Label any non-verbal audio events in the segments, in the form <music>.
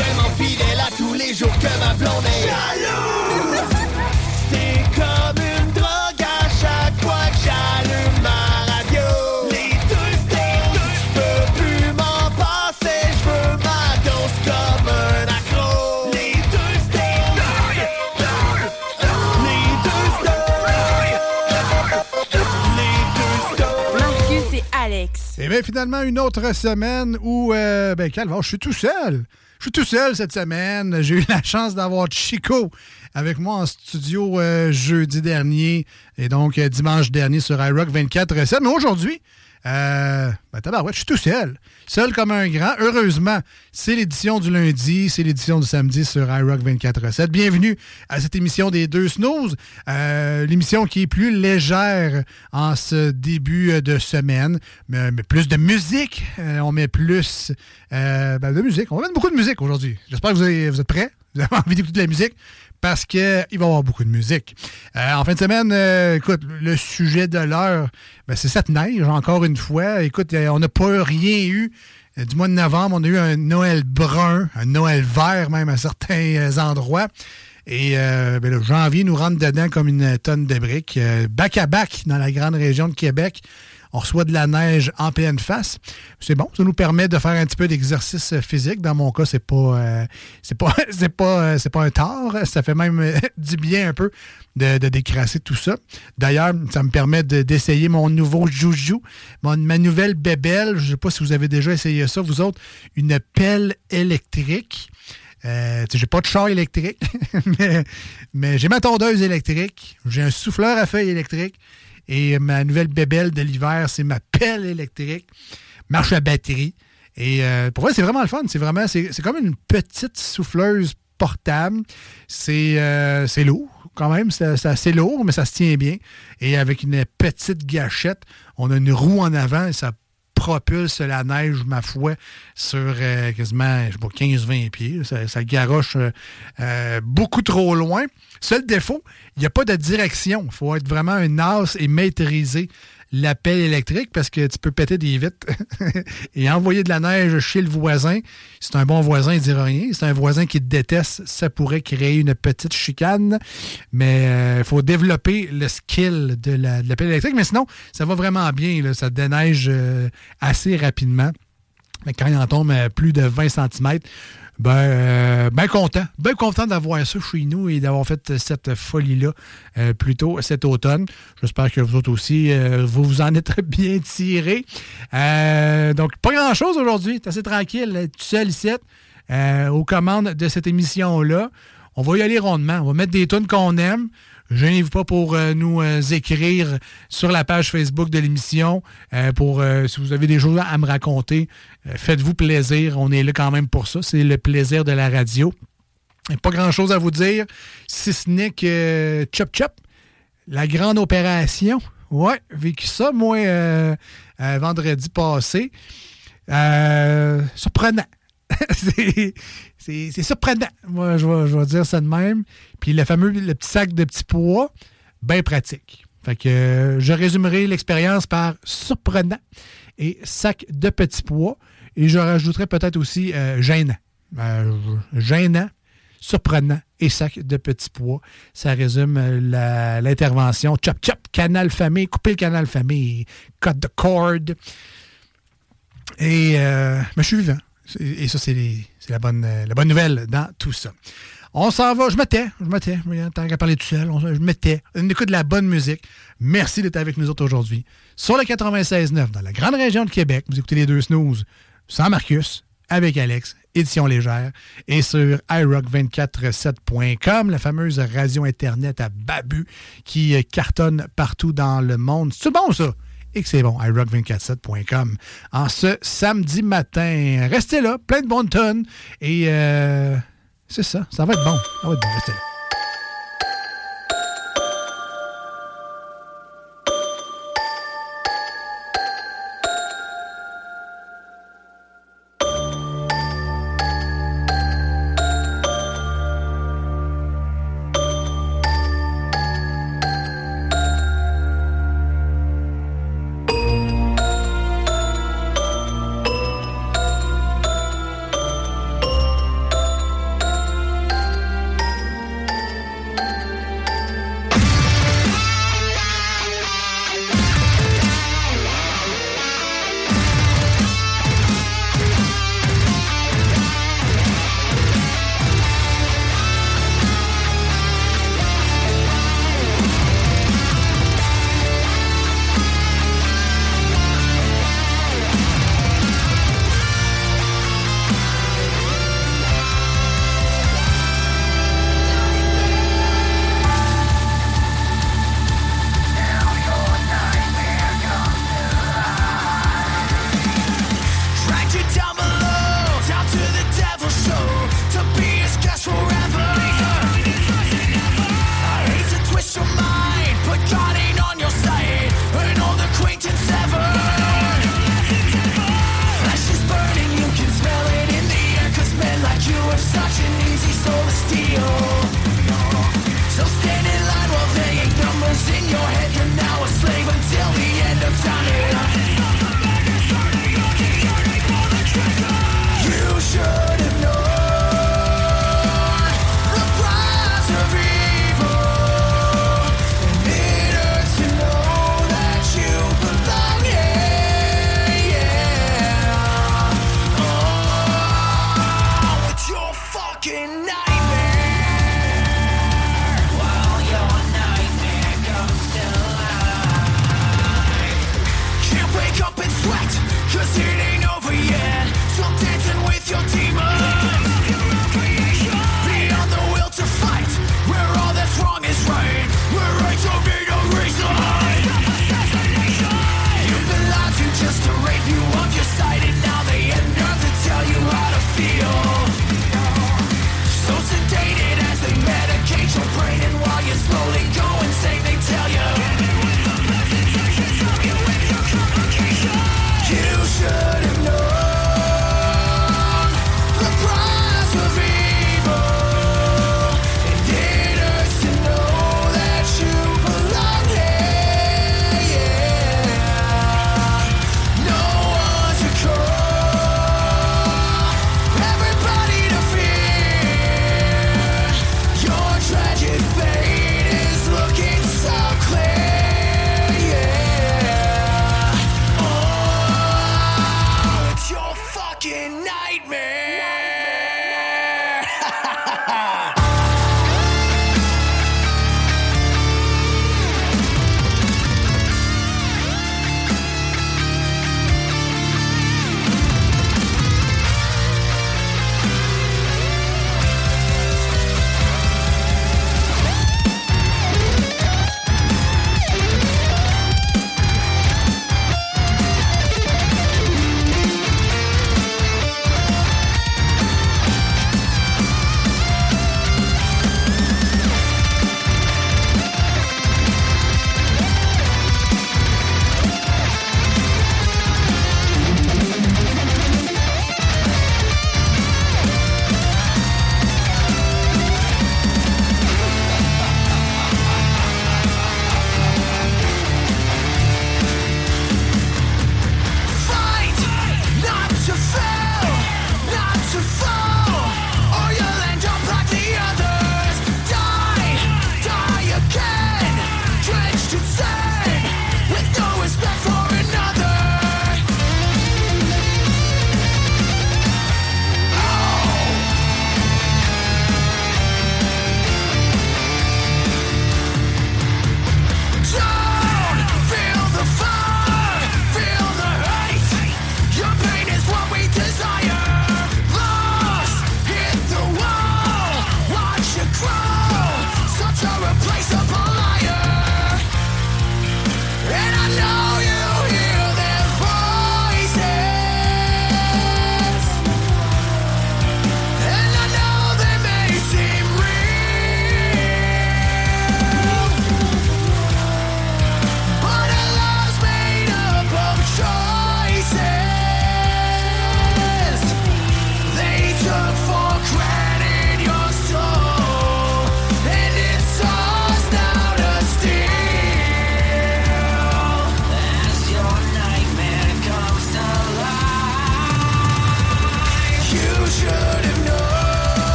Tellement fidèle à tous les jours que ma blonde est jalouse. C'est comme une drogue à chaque fois que j'allume ma radio. Les deux snooze, je peux plus m'en passer, je veux ma dose comme un accro. Les deux snooze, les deux snooze, les deux snooze. Marcus et Alex. Et bien, finalement, une autre semaine où, euh, ben, Calvin, je suis tout seul. Je suis tout seul cette semaine. J'ai eu <laughs> la chance d'avoir Chico avec moi en studio euh, jeudi dernier et donc euh, dimanche dernier sur iRock 24 Mais aujourd'hui, euh, ben, tabarouette, je suis tout seul. Seul comme un grand. Heureusement, c'est l'édition du lundi, c'est l'édition du samedi sur iRock 24 Bienvenue à cette émission des deux snooze. Euh, L'émission qui est plus légère en ce début euh, de semaine, mais, plus de musique. Euh, on met plus euh, ben, de musique. On va beaucoup de musique aujourd'hui. J'espère que vous, vous êtes prêts? Vous avez <laughs> envie d'écouter de la musique? Parce qu'il va y avoir beaucoup de musique. Euh, en fin de semaine, euh, écoute, le sujet de l'heure, ben, c'est cette neige, encore une fois. Écoute, euh, on n'a pas rien eu. Du mois de novembre, on a eu un Noël brun, un Noël vert même à certains endroits. Et ben, le janvier nous rentre dedans comme une tonne de briques. Back à back dans la grande région de Québec. On reçoit de la neige en pleine face. C'est bon, ça nous permet de faire un petit peu d'exercice physique. Dans mon cas, c'est pas, euh, <laughs> euh, pas un tort. Ça fait même euh, <laughs> du bien un peu de, de décrasser tout ça. D'ailleurs, ça me permet de- d'essayer mon nouveau joujou, ma nouvelle bébelle. Je sais pas si vous avez déjà essayé ça, vous autres, une pelle électrique. Euh, j'ai pas de char électrique, <laughs> mais, mais j'ai ma tondeuse électrique, j'ai un souffleur à feuilles électrique et ma nouvelle bébelle de l'hiver, c'est ma pelle électrique, marche à batterie. Et euh, pour vrai, c'est vraiment le fun. C'est vraiment, c'est comme une petite souffleuse portable. C'est euh, lourd quand même, c'est assez lourd, mais ça se tient bien. Et avec une petite gâchette, on a une roue en avant et ça propulse la neige, ma foi, sur euh, quasiment, je sais pas, 15-20 pieds. Ça, ça garoche euh, euh, beaucoup trop loin. Seul défaut, il n'y a pas de direction. Il faut être vraiment un as et maîtriser la pelle électrique parce que tu peux péter des vitres <laughs> et envoyer de la neige chez le voisin. C'est un bon voisin, il ne dira rien. C'est un voisin qui te déteste, ça pourrait créer une petite chicane. Mais il faut développer le skill de la, pelle électrique. Mais sinon, ça va vraiment bien. Ça déneige euh, assez rapidement. Mais quand il en tombe à plus de 20 cm, ben, euh, ben content. Ben content d'avoir ça chez nous et d'avoir fait cette folie-là euh, plus tôt cet automne. J'espère que vous autres aussi, euh, vous vous en êtes <laughs> bien tirés. Euh, donc, pas grand-chose aujourd'hui. C'est assez tranquille, tout seul ici, aux commandes de cette émission-là. On va y aller rondement. On va mettre des tunes qu'on aime. Gênez-vous pas pour euh, nous euh, écrire sur la page Facebook de l'émission. euh, pour si vous avez des choses à me raconter, faites-vous plaisir. On est là quand même pour ça. C'est le plaisir de la radio. Pas grand-chose à vous dire, si ce n'est que Chop Chop, la grande opération. Ouais, vécu ça, moi, vendredi passé. Surprenant. <laughs> c'est- surprenant. Moi, je vais, dire ça de même. Puis le fameux le petit sac de petits pois, bien pratique. Fait que euh, je résumerai l'expérience par surprenant et sac de petits pois. Et je rajouterai peut-être aussi euh, gênant. Euh, gênant, surprenant et sac de petits pois. Ça résume l'intervention. Chop, chop, canal famille, couper le canal famille, cut the cord. Et mais je suis vivant. Et ça, c'est la bonne, euh, la bonne nouvelle dans tout ça. On s'en va. Je me tais. Je me tais. Regarde, Tant qu'à parler tout seul, on- je me tais. On écoute de la bonne musique. Merci d'être avec nous autres aujourd'hui. Sur le 96.9, dans la grande région de Québec, vous écoutez les deux snooze sans Marcus, avec Alex, édition légère, et sur iRock247.com, la fameuse radio Internet à Babu qui euh, cartonne partout dans le monde. C'est bon, ça? Et que c'est bon, iRock247.com. En ce samedi matin, restez là, plein de bonnes tonnes. Et euh, c'est ça, ça va être bon. Ça va être bon, restez là.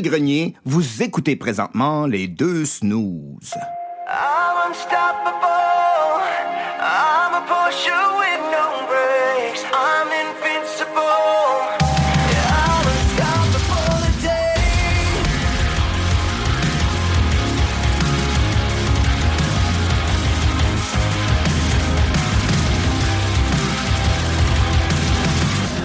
Grenier, vous écoutez présentement les deux snooze.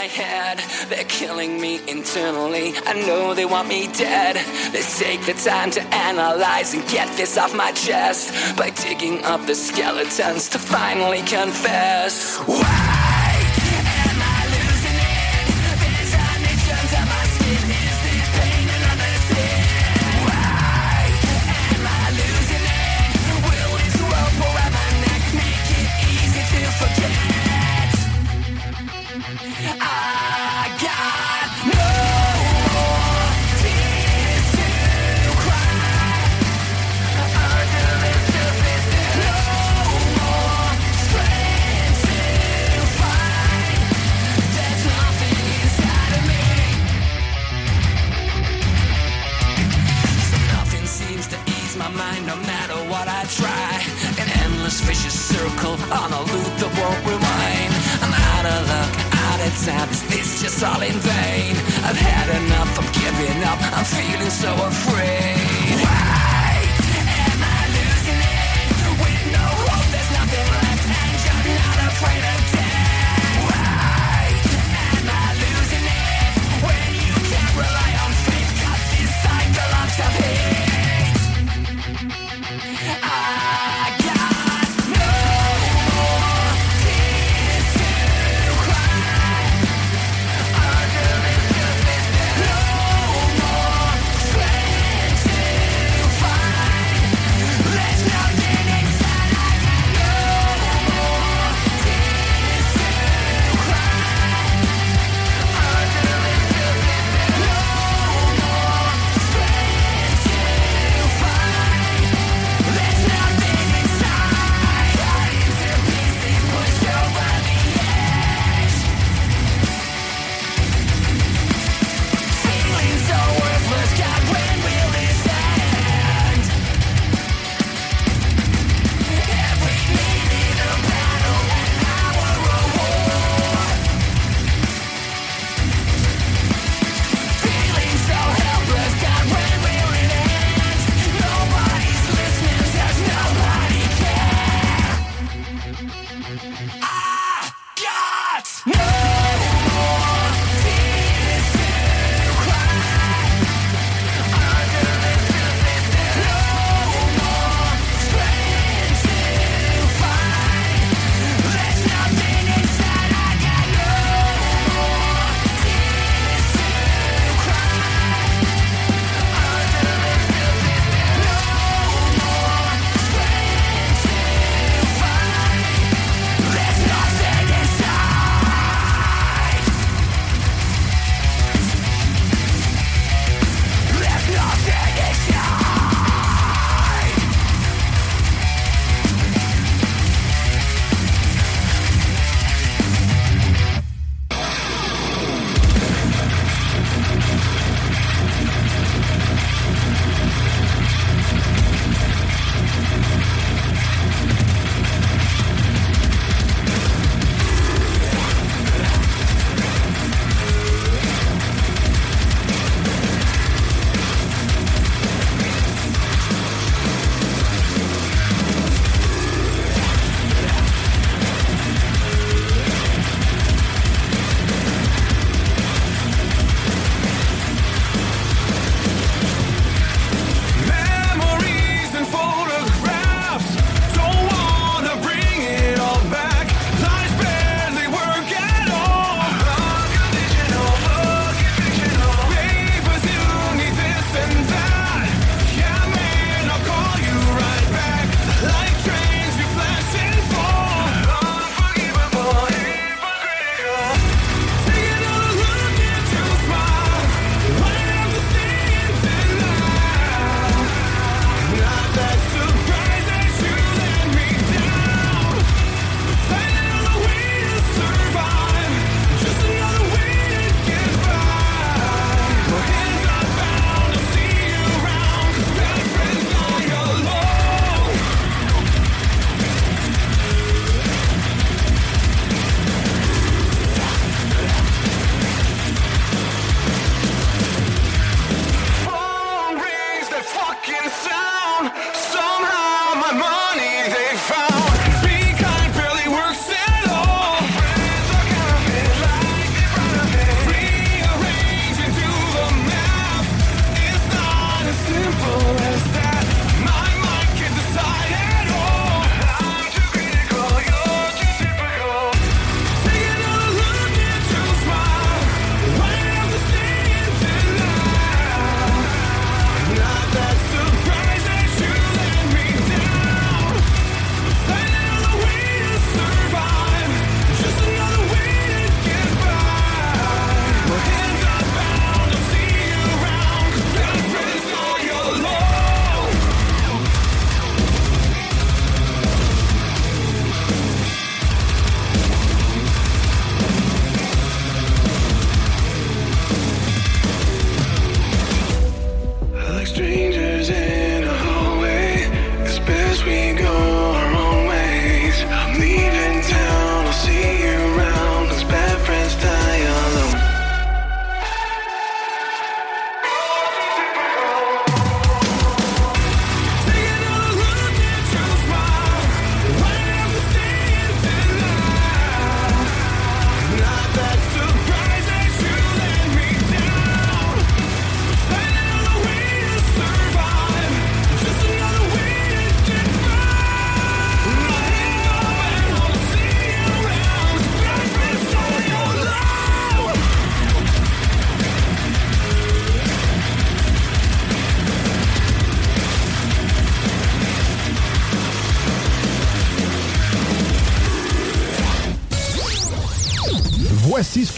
my head. They're killing me internally. I know they want me dead. Let's take the time to analyze and get this off my chest by digging up the skeletons to finally confess. Wow.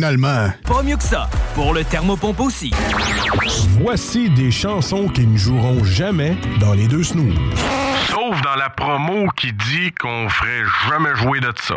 Finalement. Pas mieux que ça. Pour le thermopompe aussi. Voici des chansons qui ne joueront jamais dans les deux snooze. Sauf dans la promo qui dit qu'on ferait jamais jouer de ça.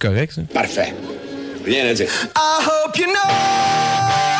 correct, ça? Parfait. Rien à dire. I hope you know.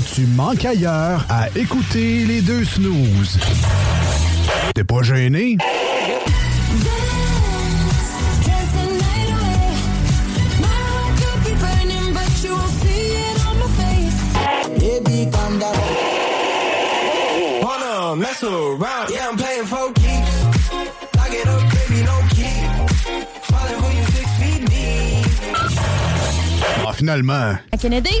que tu manques ailleurs à écouter les deux snooze. T'es pas gêné? Baby, calm down. Wanna mess around? Yeah, I'm playing for keeps. Lock it up, baby, no key. Falling for you six feet deep. Ah, finalement. À Kennedy?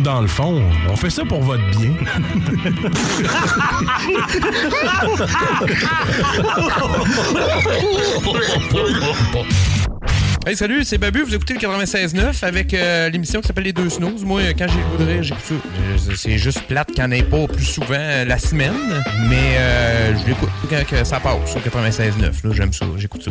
Dans le fond, on fait ça pour votre bien. Hey, salut, c'est Babu. Vous écoutez le 96.9 avec euh, l'émission qui s'appelle Les Deux Snooze. Moi, euh, quand j'ai le goût j'écoute ça. Euh, C'est juste plate qu'il n'y pas plus souvent la semaine, mais euh, je l'écoute quand ça passe sur 96.9. là, J'aime ça, j'écoute ça.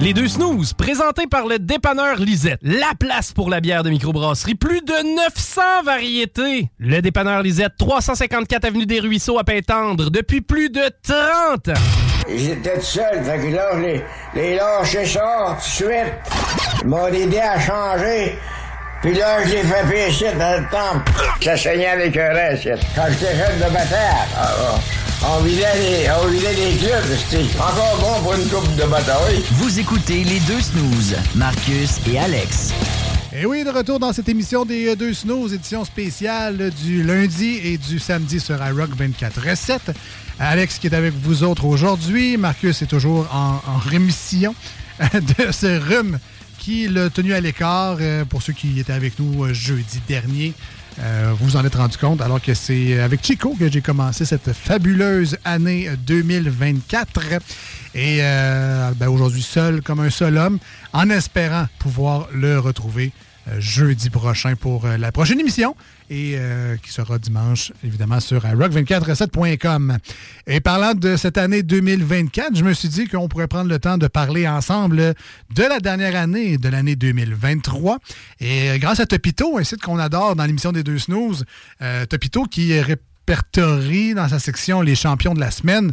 Les deux snooze, présentés par le dépanneur Lisette. La place pour la bière de microbrasserie. Plus de 900 variétés. Le dépanneur Lisette, 354 Avenue des Ruisseaux à Pintendre, depuis plus de 30 ans. J'étais tout seul, fait là, les, les lâché ça tout de suite. Ils m'ont aidé à changer. Puis là, je l'ai fait pécher dans le temple. Ça saignait avec un reste. Quand j'étais jeune de bataille, ah, ah, on vidait les, on vidait les clubs. C'était encore bon pour une coupe de bataille. Vous écoutez les deux snooze, Marcus et Alex. Et oui, de retour dans cette émission des euh, deux Snows, édition spéciale du lundi et du samedi sur iRock 24 recettes. Alex qui est avec vous autres aujourd'hui. Marcus est toujours en, en rémission <laughs> de ce rhume qui l'a tenu à l'écart. euh, pour ceux qui étaient avec nous euh, jeudi dernier, Euh, vous en êtes rendu compte, alors que c'est avec Chico que j'ai commencé cette fabuleuse année 2024. Et ben, aujourd'hui, seul comme un seul homme, en espérant pouvoir le retrouver jeudi prochain pour la prochaine émission et euh, qui sera dimanche, évidemment, sur euh, rock247.com. Et parlant de cette année 2024, je me suis dit qu'on pourrait prendre le temps de parler ensemble de la dernière année, de l'année 2023. Et euh, grâce à Topito, un site qu'on adore dans l'émission des deux snooze, Topito qui répertorie dans sa section les champions de la semaine.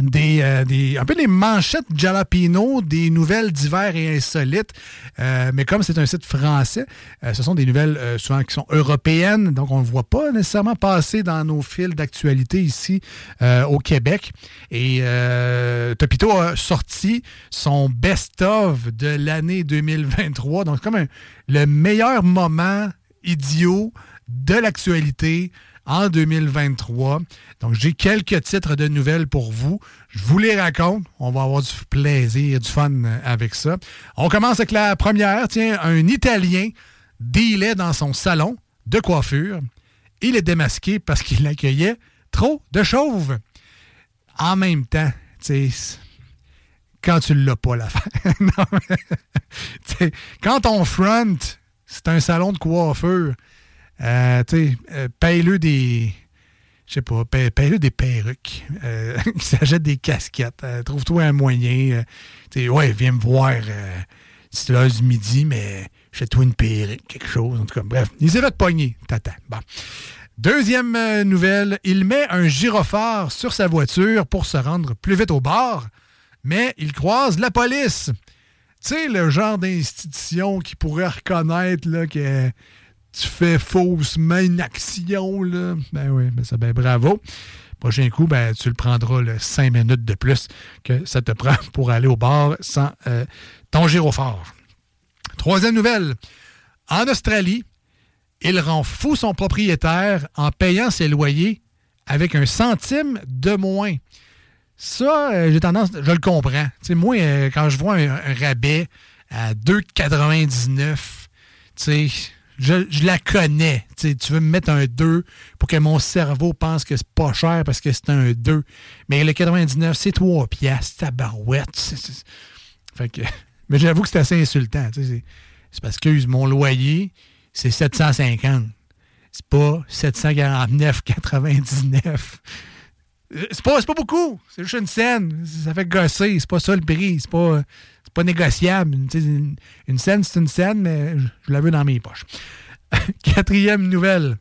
Des, euh, des- un peu les manchettes Jalapino, des nouvelles divers et insolites. Euh, mais comme c'est un site français, euh, ce sont des nouvelles euh, souvent qui sont européennes, donc on ne voit pas nécessairement passer dans nos fils d'actualité ici euh, au Québec. Et euh, Topito a sorti son best-of de l'année 2023, donc comme un- le meilleur moment idiot de l'actualité en 2023. Donc, j'ai quelques titres de nouvelles pour vous. Je vous les raconte. On va avoir du plaisir, du fun euh, avec ça. On commence avec la première. Tiens, un Italien dealait dans son salon de coiffure. Il est démasqué parce qu'il accueillait trop de chauves. En même temps, tu sais, quand tu l'as pas l'affaire. <laughs> Non, quand on front, c'est un salon de coiffure. Euh, euh, paye-le des. Je sais pas, paye- des perruques. Euh, <laughs> il s'achète des casquettes. Euh, Trouve-toi un moyen. euh, ouais, viens me voir euh, c'est l'heure du midi, mais jette-toi une perruque, quelque chose. En tout cas, bref, il s'est fait tata. Bon. Deuxième euh, nouvelle, il met un gyrophare sur sa voiture pour se rendre plus vite au bar, mais il croise la police. Tu sais, le genre d'institution qui pourrait reconnaître là, que tu fais faussement une action. Là. Ben oui, ben ça, ben bravo. Prochain coup, ben, tu le prendras le 5 minutes de plus que ça te prend <laughs> pour aller au bar sans euh, ton gyrophare. Troisième nouvelle. En Australie, il rend fou son propriétaire en payant ses loyers avec un centime de moins. Ça, euh, j'ai tendance, je le comprends. Moi, euh, quand je vois un, un rabais à 2,99, tu sais, je, la connais. Tu veux me mettre un 2 pour que mon cerveau pense que c'est pas cher parce que c'est un 2. Mais le 99, c'est 3 piastres, tabarouette. C'est- c'est- Fait que, <laughs> mais j'avoue que c'est assez insultant. C'est parce que mon loyer, c'est 750. C'est pas 749,99. Euh, C'est pas, pas beaucoup. C'est juste une scène. Ça fait gosser. C'est pas ça le prix. C'est pas, négociable. Une, scène, c'est une scène, mais je, je la veux dans mes poches. <laughs> Quatrième nouvelle.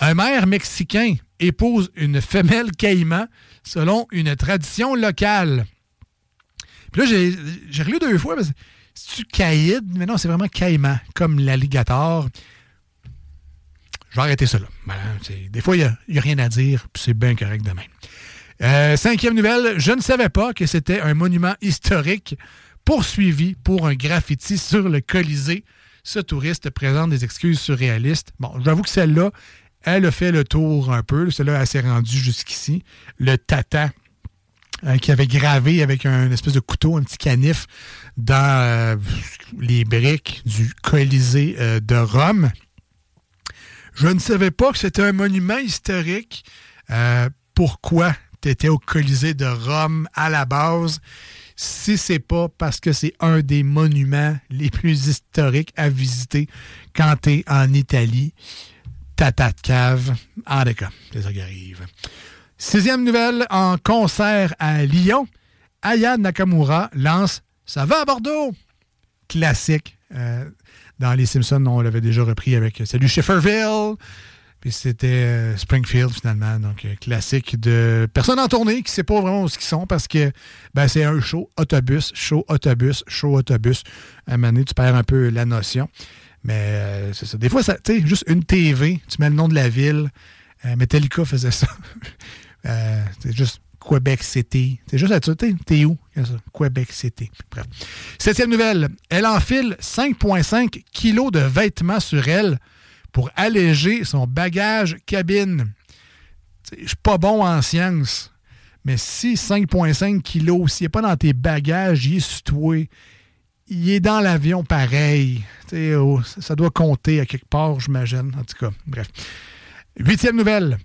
Un maire mexicain épouse une femelle caïman selon une tradition locale. Puis là, j'ai relu deux fois. C'est-tu caïd? Mais non, c'est vraiment caïman, comme l'alligator. Je vais arrêter ça là. Des fois, il n'y a, rien à dire, puis c'est bien correct de même. Euh, cinquième nouvelle, je ne savais pas que c'était un monument historique poursuivi pour un graffiti sur le Colisée. Ce touriste présente des excuses surréalistes. Bon, j'avoue que celle-là, elle a fait le tour un peu. Celle-là, elle s'est rendue jusqu'ici. Le tata euh, qui avait gravé avec un espèce de couteau, un petit canif, dans euh, les briques du Colisée euh, de Rome. Je ne savais pas que c'était un monument historique. Euh, pourquoi tu étais au Colisée de Rome à la base? Si c'est pas parce que c'est un des monuments les plus historiques à visiter quand tu en Italie? Tata de cave. En cas, c'est ça qui arrive. Sixième nouvelle, en concert à Lyon, Aya Nakamura lance Ça va à Bordeaux! Classique. Euh, dans Les Simpsons, on l'avait déjà repris avec Salut Schifferville. Puis c'était euh, Springfield finalement. Donc, euh, classique de personnes en tournée qui ne sait pas vraiment où ils sont parce que ben, c'est un show autobus, show autobus, show autobus. À un moment donné, tu perds un peu la notion. Mais euh, c'est ça. Des fois, tu sais, juste une TV, tu mets le nom de la ville. Metallica faisait ça. <laughs> C'est juste Québec City. C'est juste là-dessus. T'es où? Québec City. Bref. Septième nouvelle. Elle enfile 5,5 kilos de vêtements sur elle pour alléger son bagage cabine. Je suis pas bon en sciences, mais si 5,5 kilos, s'il n'est pas dans tes bagages, il est toi, il est dans l'avion pareil. Oh, ça doit compter à quelque part, j'imagine. En tout cas, bref. Huitième nouvelle.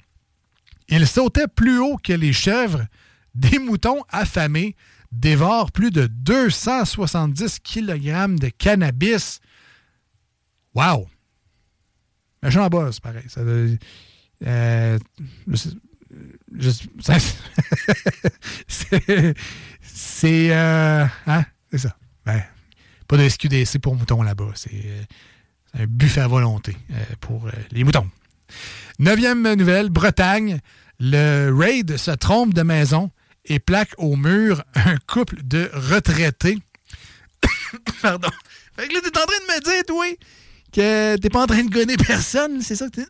Il sautait plus haut que les chèvres. Des moutons affamés dévorent plus de 270 kg de cannabis. Wow! Méchant boss, pareil. Ça, euh, <laughs> c'est. Euh, hein? C'est ça. Ben, pas de SQDC pour moutons là-bas. C'est euh, c'est un buffet à volonté euh, pour les moutons. Neuvième nouvelle, Bretagne. Le raid se trompe de maison et plaque au mur un couple de retraités. <coughs> Pardon. Fait que là, t'es en train de me dire, toi, que t'es pas en train de gonner personne, c'est ça que t'es...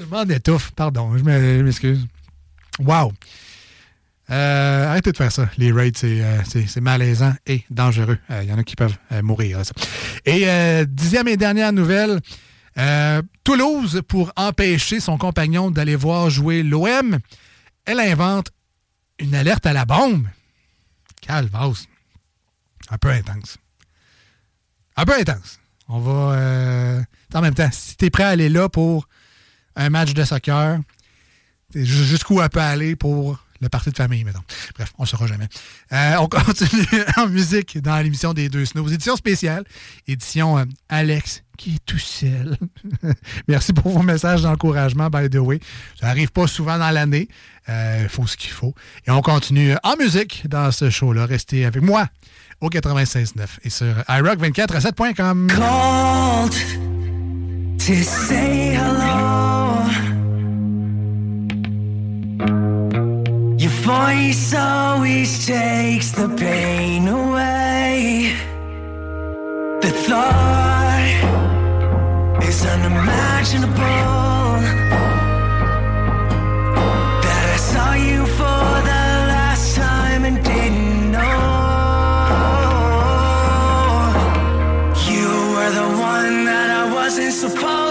je m'en étouffe, pardon, je me- je m'excuse. Wow. Euh, arrêtez de faire ça. Les raids, c'est euh, malaisant et dangereux. Il y en a qui peuvent euh, mourir. ça. Et euh, dixième et dernière nouvelle, euh, Toulouse, pour empêcher son compagnon d'aller voir jouer l'OM, elle invente une alerte à la bombe. Calvasse. Un peu intense. Un peu intense. On va... euh, en même temps, si t'es prêt à aller là pour un match de soccer, jusqu'où elle peut aller pour le parti de famille, mettons. Bref, on ne saura jamais. Euh, on continue <laughs> en musique dans l'émission des deux snows. Édition spéciale. Édition euh, Alex, qui est tout seul. <laughs> Merci pour vos messages d'encouragement, by the way. Ça arrive pas souvent dans l'année. Il faut ce qu'il faut. Et on continue en musique dans ce show-là. Restez avec moi au 96.9 et sur iRock247.com. Called to say hello. Your voice always takes the pain away. The thought is unimaginable. Wasn't supposed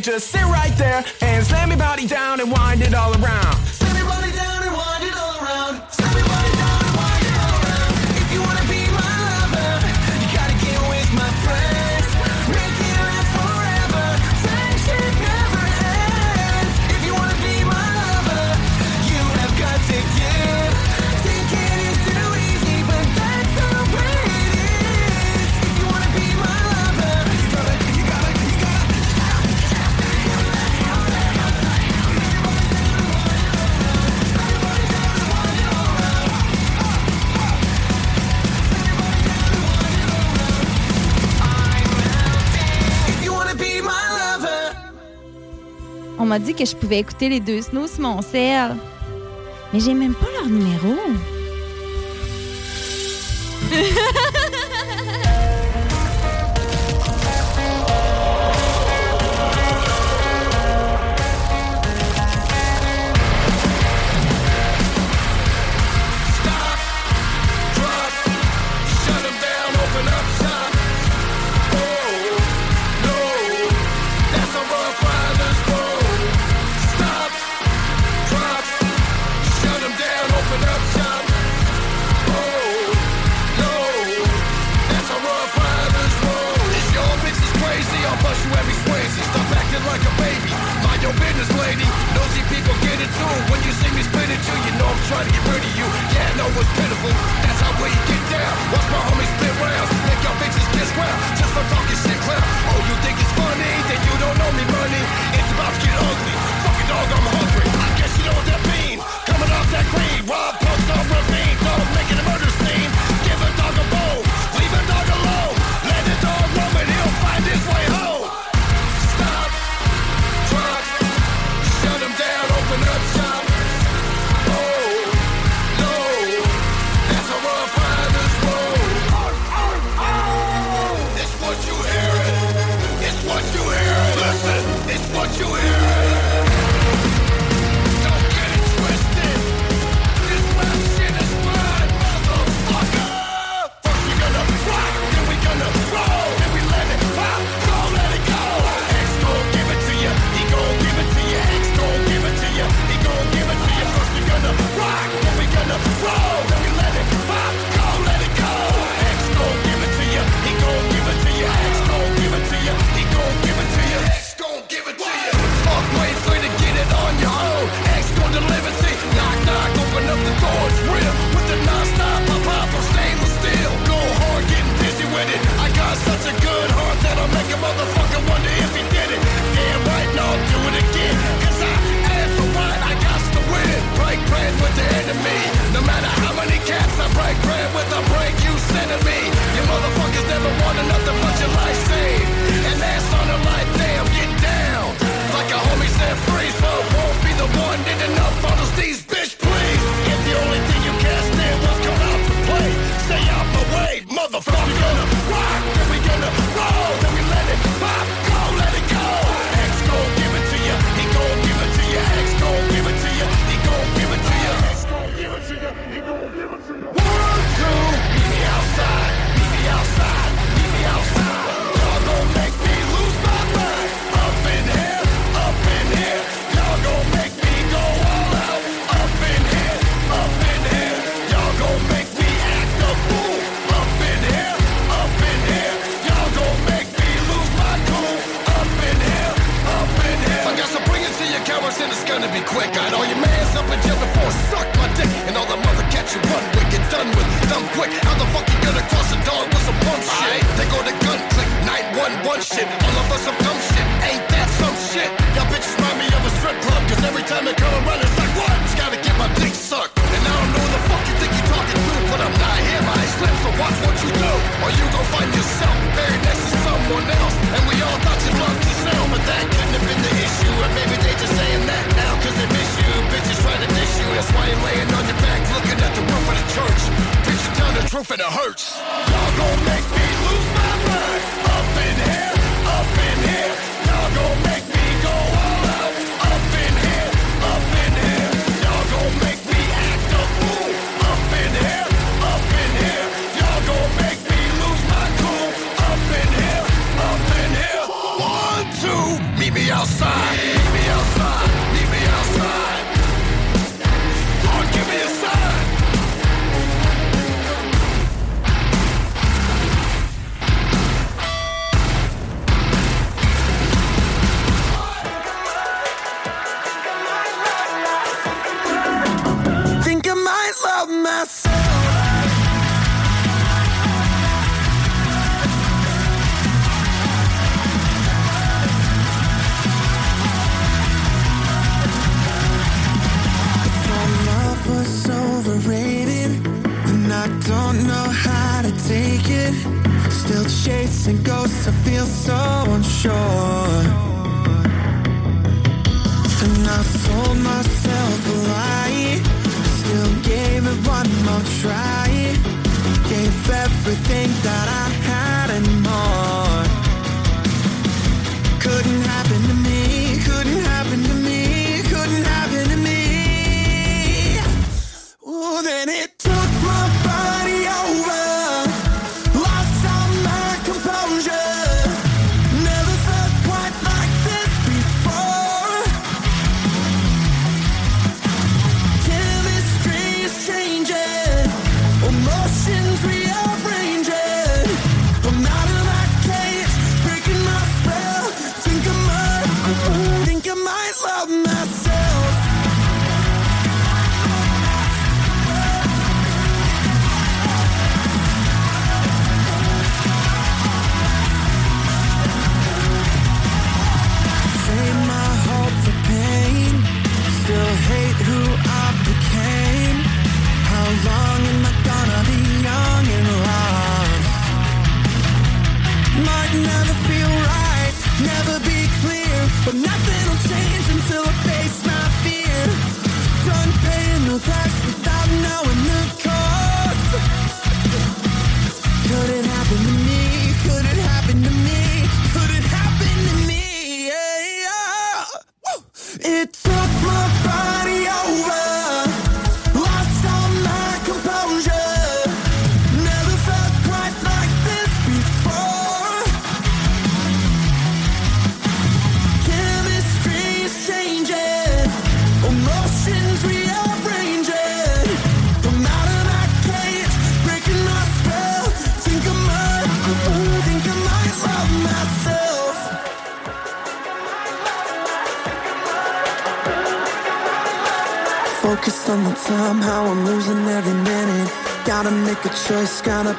to m'a dit que je pouvais écouter les deux snows sur mon sel. Mais j'ai même pas leur numéro. You every Swayze. Stop acting like a baby, mind your business, lady. Nosy people get it too. When you see me spit at you, know I'm trying to get rid of you. Yeah, I know it's pitiful. That's how we get down. Watch my homies spit rounds. Make your bitches kiss ground. Just for talking shit clown. Oh, you think it's funny? Then you don't know me, money. It's about to get ugly. Fucking dog, I'm hungry. I guess you know what that mean. Coming off that green. Rob punks on ravine. Dog making a murder you hearing. Enemy. No matter how many cats I break bread with, I break you sending me. You motherfuckers never wanted nothing but your life saved. And that's on the life, damn, get down. Like a homie said, freeze, but won't be the one. Did enough bottles, these bitch, please. If the only thing you can't stand was come out to play, stay out my way, motherfucker. Quick. I know your man's up in jail before suck my dick. And all the mother cats you run with get done with dumb quick. How the fuck you gonna cross a dog with some pump shit? They go to gun click, 911 shit. All of us some dumb shit. Ain't that some shit? Y'all bitches remind me of a strip club. Cause every time they come around, it's like, what? Just gotta get my dick sucked. I'm not here, my slip, so watch what you do. Or you gon' find yourself buried next to someone else. And we all thought you loved to sell, but that couldn't have been the issue. And maybe they just saying that now cause they miss you. Bitches try to dish you. That's why you're laying on your back looking at the roof of the church. You tell the truth and it hurts. Y'all gon' make me lose my mind. Up in here, up in here. Y'all gon' make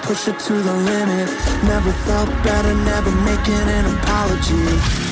push it to the limit. Never felt better, never making an apology.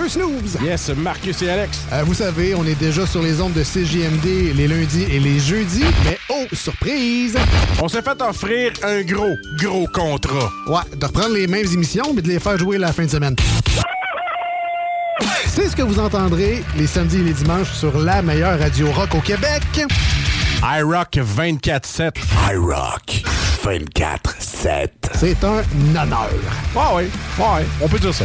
Deux snooze. Yes, Marcus et Alex. Euh, vous savez, on est déjà sur les ondes de CJMD les lundis et les jeudis, mais oh, surprise! On s'est fait offrir un gros, gros contrat. Ouais, de reprendre les mêmes émissions, mais de les faire jouer la fin de semaine. C'est ce que vous entendrez les samedis et les dimanches sur la meilleure radio rock au Québec. iRock 24-7. iRock 24-7. C'est un honneur. Ah oui, ouais, on peut dire ça.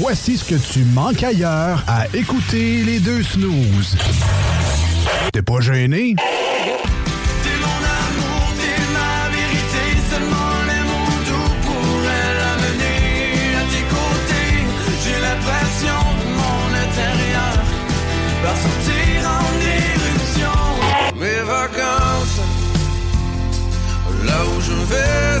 Voici ce que tu manques ailleurs à écouter les deux snooze. T'es pas gêné? Mes vacances, là où je vais,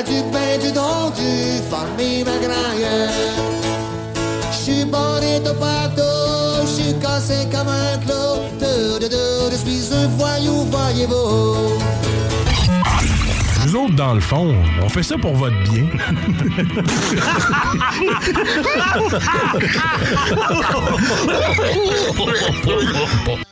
Cara du pain, du don, du famille ma grand J'suis bonito partout, j'suis cassé comme un clou. De, de, de, je suis un voyou, voyez-vous. Nous autres, dans le fond, on fait ça pour votre bien. <laughs>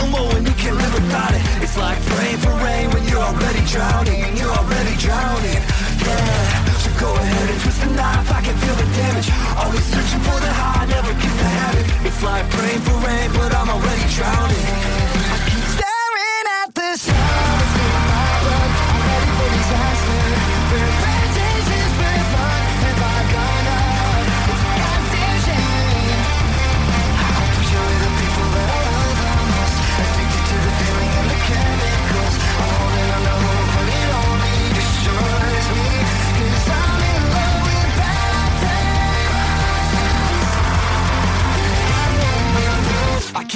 yourself a little more when you can't live without it. It's like praying for rain when you're already drowning. And you're already drowning. Yeah. So go ahead and twist the knife. I can feel the damage. Always searching for the high, never get the habit. It's like praying for rain, but I'm already drowning.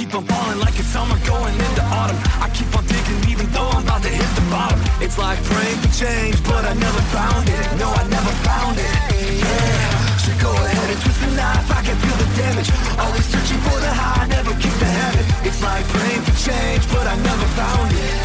Keep on falling like it's summer going into autumn. I keep on digging even though I'm about to hit the bottom. It's like praying for change, but I never found it. No, I never found it. Yeah. So go ahead and twist the knife. I can feel the damage. Always searching for the high, never keep the habit. It's like praying for change, but I never found it.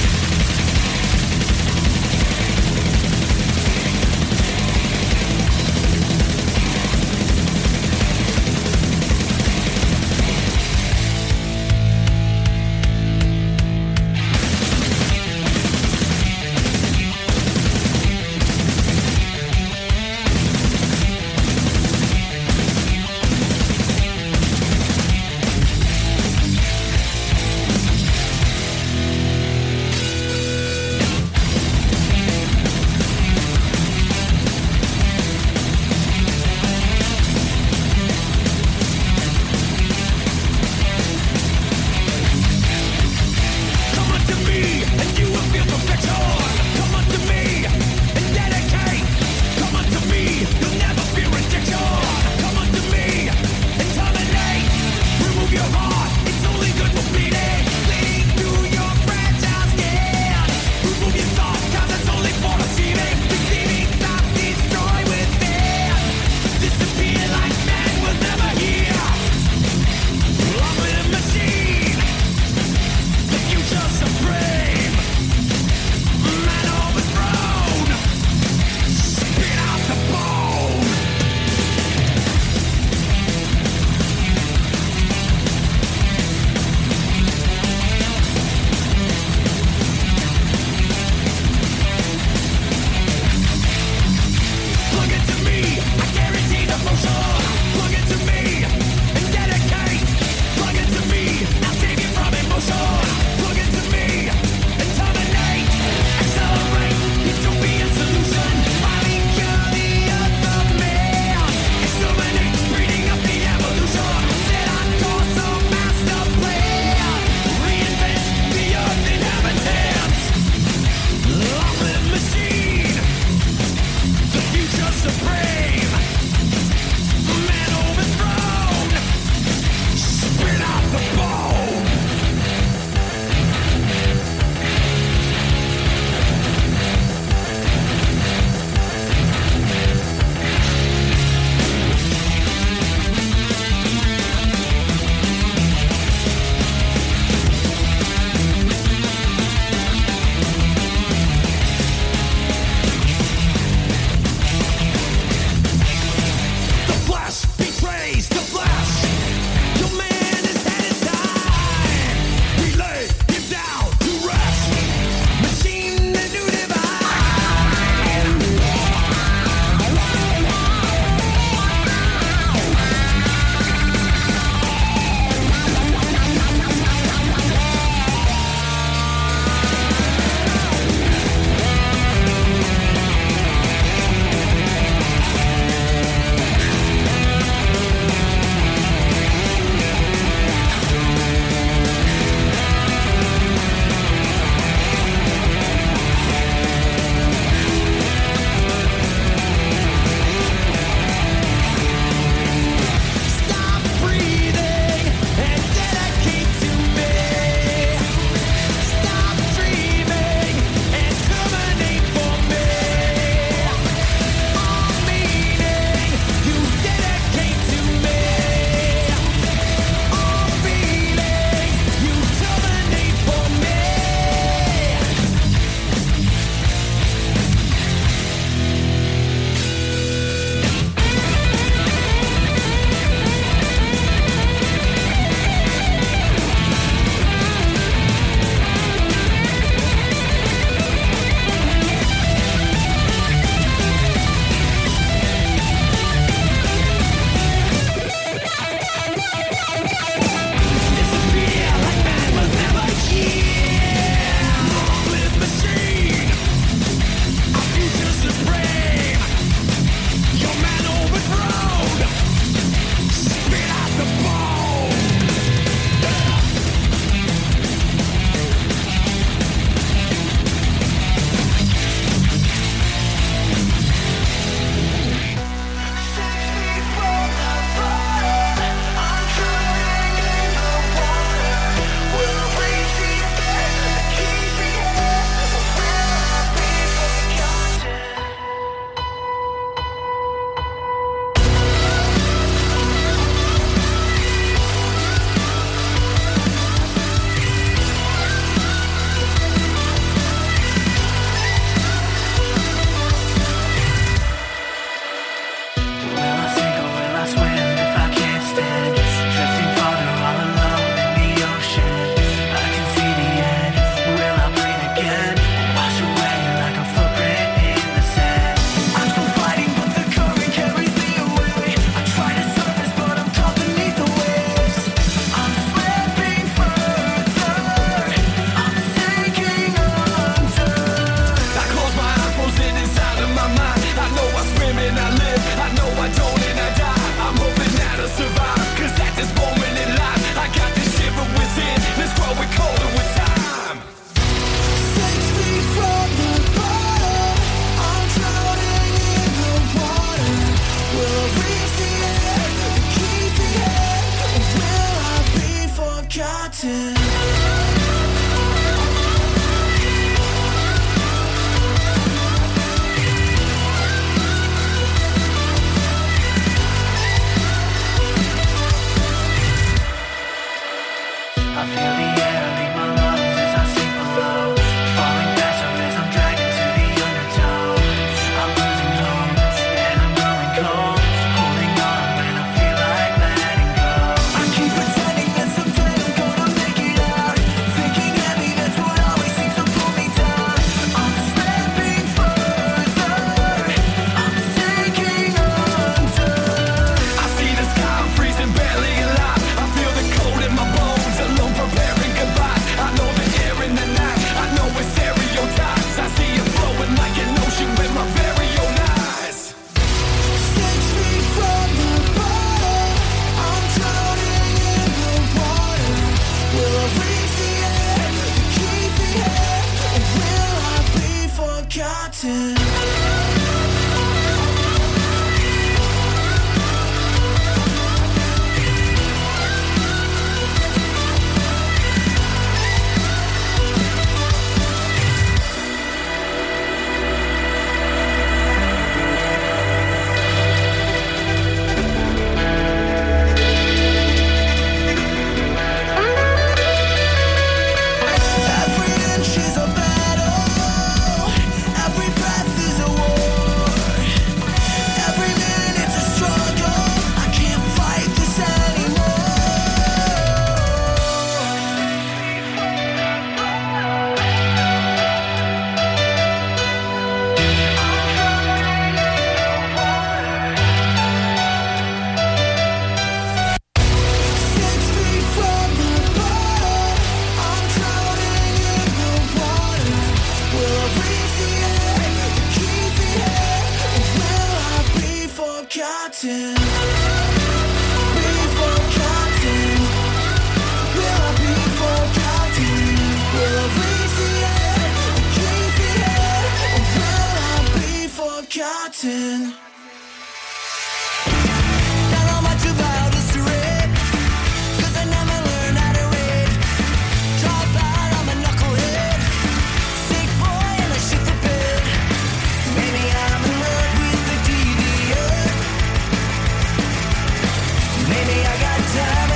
I got time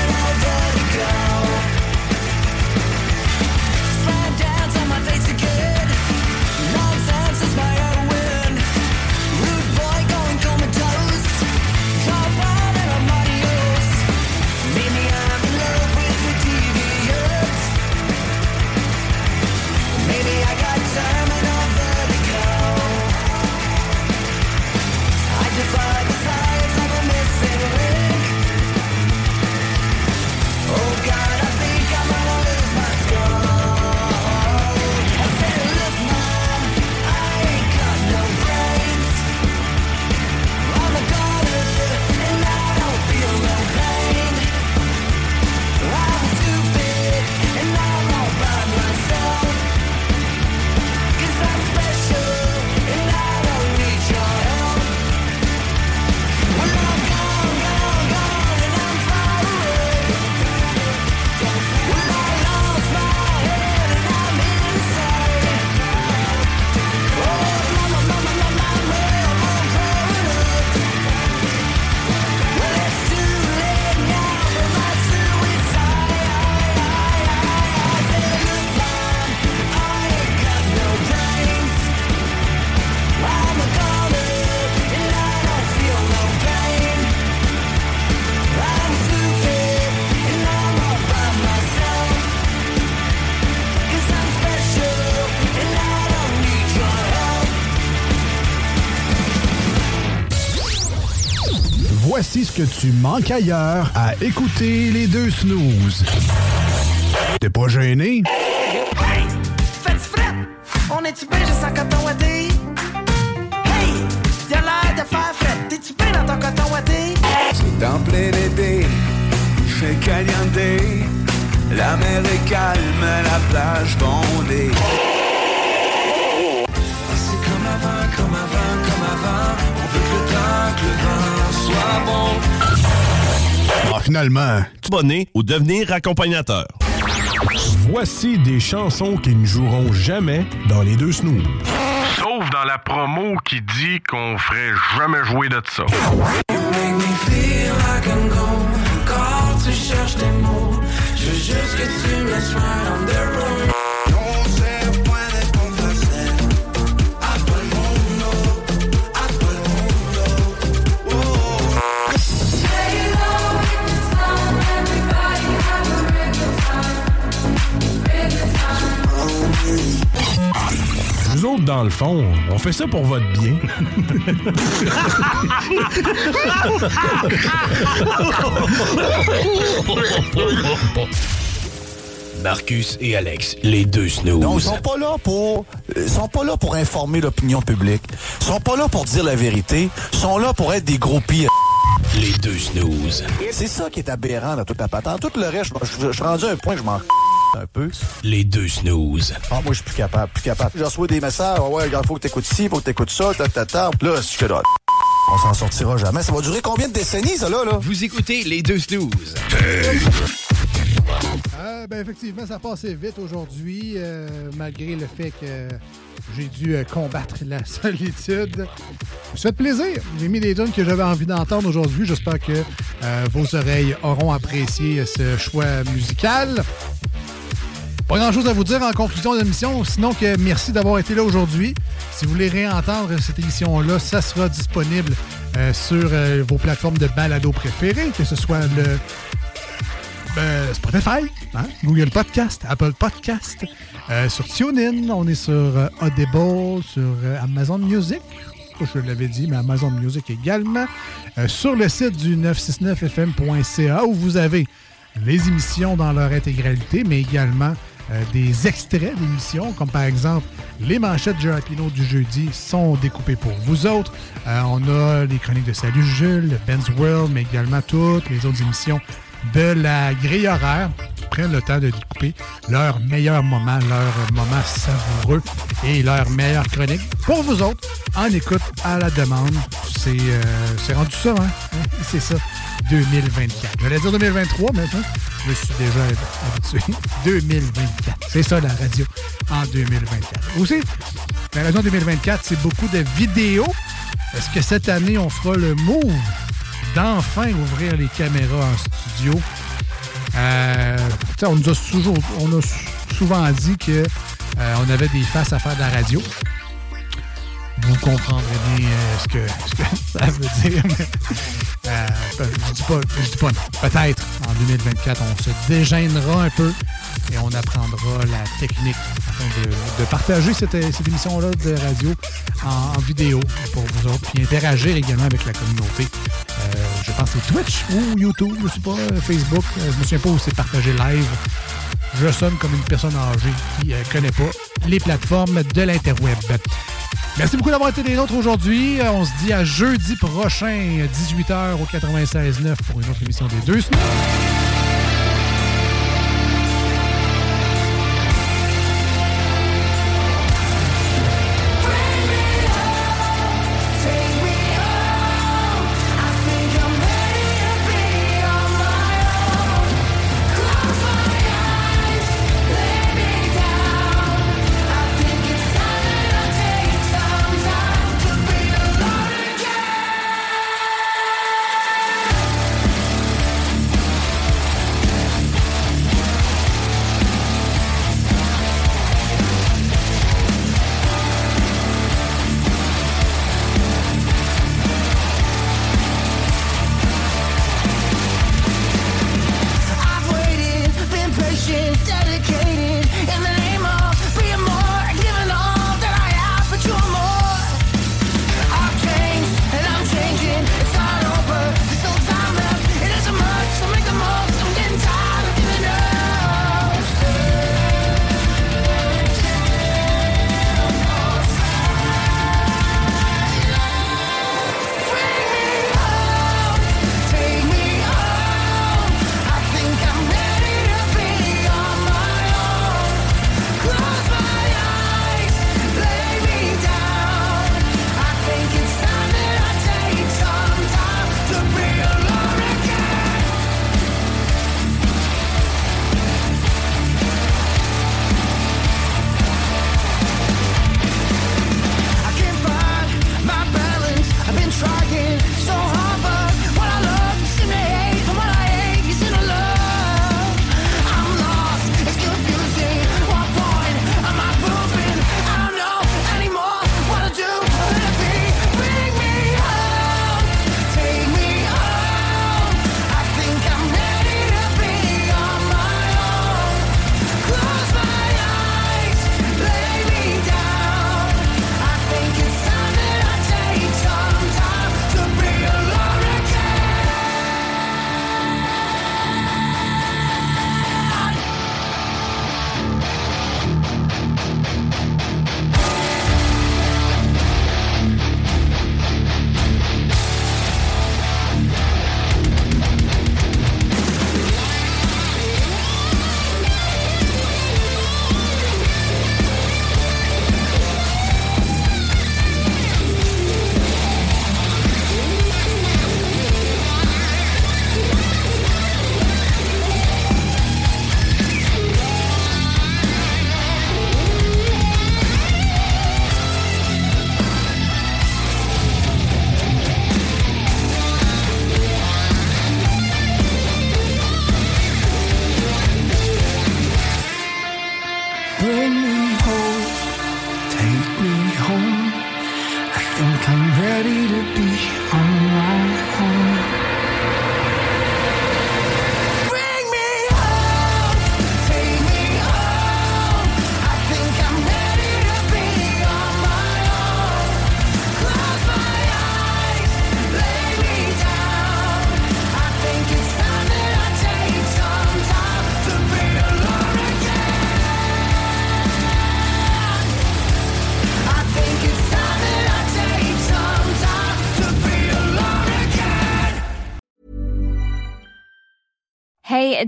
que tu manques ailleurs à écouter les deux snooze. T'es pas gêné? Faites fret, on est-tu bien juste en coton? Hey, y'a l'air de faire fret, t'es-tu bien dans ton coton? C'est en plein été, il fait caliente. La mer est calme, la plage bondée. Soit bon. Ah, finalement. Tu vas né ou devenir accompagnateur. Voici des chansons qui ne joueront jamais dans les deux snooze. Sauf dans la promo qui dit qu'on ferait jamais jouer de ça. You make me feel like I'm gone. Quand tu cherches tes mots, je veux juste que tu me laisses right on the road. Nous autres, dans le fond, on fait ça pour votre bien. Marcus et Alex, les deux snooze. Non, ils sont pas là pour ils sont pas là pour informer l'opinion publique. Ils sont pas là pour dire la vérité, ils sont là pour être des groupies. Les deux snooze. C'est ça qui est aberrant dans toute la patente. Tout le reste, je, suis rendu à un point que je m'en un peu. Les deux snooze. Ah, moi, je suis plus capable, plus capable. Je reçois des messages, Ah ouais, il faut que t'écoutes ci, faut que t'écoutes ça, ta, ta, ta. Là, je fais là. On s'en sortira jamais. Ça va durer combien de décennies, ça, là, là? Vous écoutez les deux snooze. Euh, ben, effectivement, ça passait vite aujourd'hui, euh, malgré le fait que j'ai dû euh, combattre la <laughs> solitude. Ça fait plaisir. J'ai mis des tunes que j'avais envie d'entendre aujourd'hui. J'espère que euh, vos oreilles auront apprécié ce choix musical. Pas grand chose à vous dire en conclusion de l'émission, sinon que merci d'avoir été là aujourd'hui. Si vous voulez réentendre cette émission-là, ça sera disponible euh, sur euh, vos plateformes de balado préférées, que ce soit le ben, Spotify, hein, Google Podcast, Apple Podcast, euh, sur TuneIn, on est sur euh, Audible, sur euh, Amazon Music, je l'avais dit, mais Amazon Music également, euh, sur le site du 969fm.ca où vous avez les émissions dans leur intégralité, mais également euh, des extraits d'émissions, comme par exemple les manchettes de Jalapino du jeudi sont découpées pour vous autres. Euh, on a les chroniques de Salut Jules, le Ben's World, mais également toutes les autres émissions de la grille horaire qui prennent le temps de découper leur meilleur moment, leur moment savoureux et leur meilleure chronique pour vous autres en écoute à la demande. C'est euh, rendu ça, hein? <laughs> C'est ça. 2024. J'allais dire 2023, mais je suis déjà habitué. <laughs> 2024. C'est ça la radio en 2024. Aussi, la radio en 2024, c'est beaucoup de vidéos. Est-ce que cette année, on fera le move? D'enfin ouvrir les caméras en studio? Euh, on nous a toujours, on a sou- souvent dit que euh, on avait des faces à faire de la radio. Vous comprendrez bien euh, ce, que, <laughs> ça veut dire. euh, je dis dis pas non. Peut-être en 2024, on se dégênera un peu et on apprendra la technique afin de, partager cette, émission-là de radio en, vidéo pour vous autres, puis interagir également avec la communauté. Euh, je pense que c'est Twitch ou YouTube, je sais pas, Facebook. Je me souviens pas où c'est partagé live. Je sonne comme une personne âgée qui ne connaît pas les plateformes de l'interweb. Merci beaucoup d'avoir été des nôtres aujourd'hui. Euh, On se dit à jeudi prochain, 18h au 96.9 pour une autre émission des deux.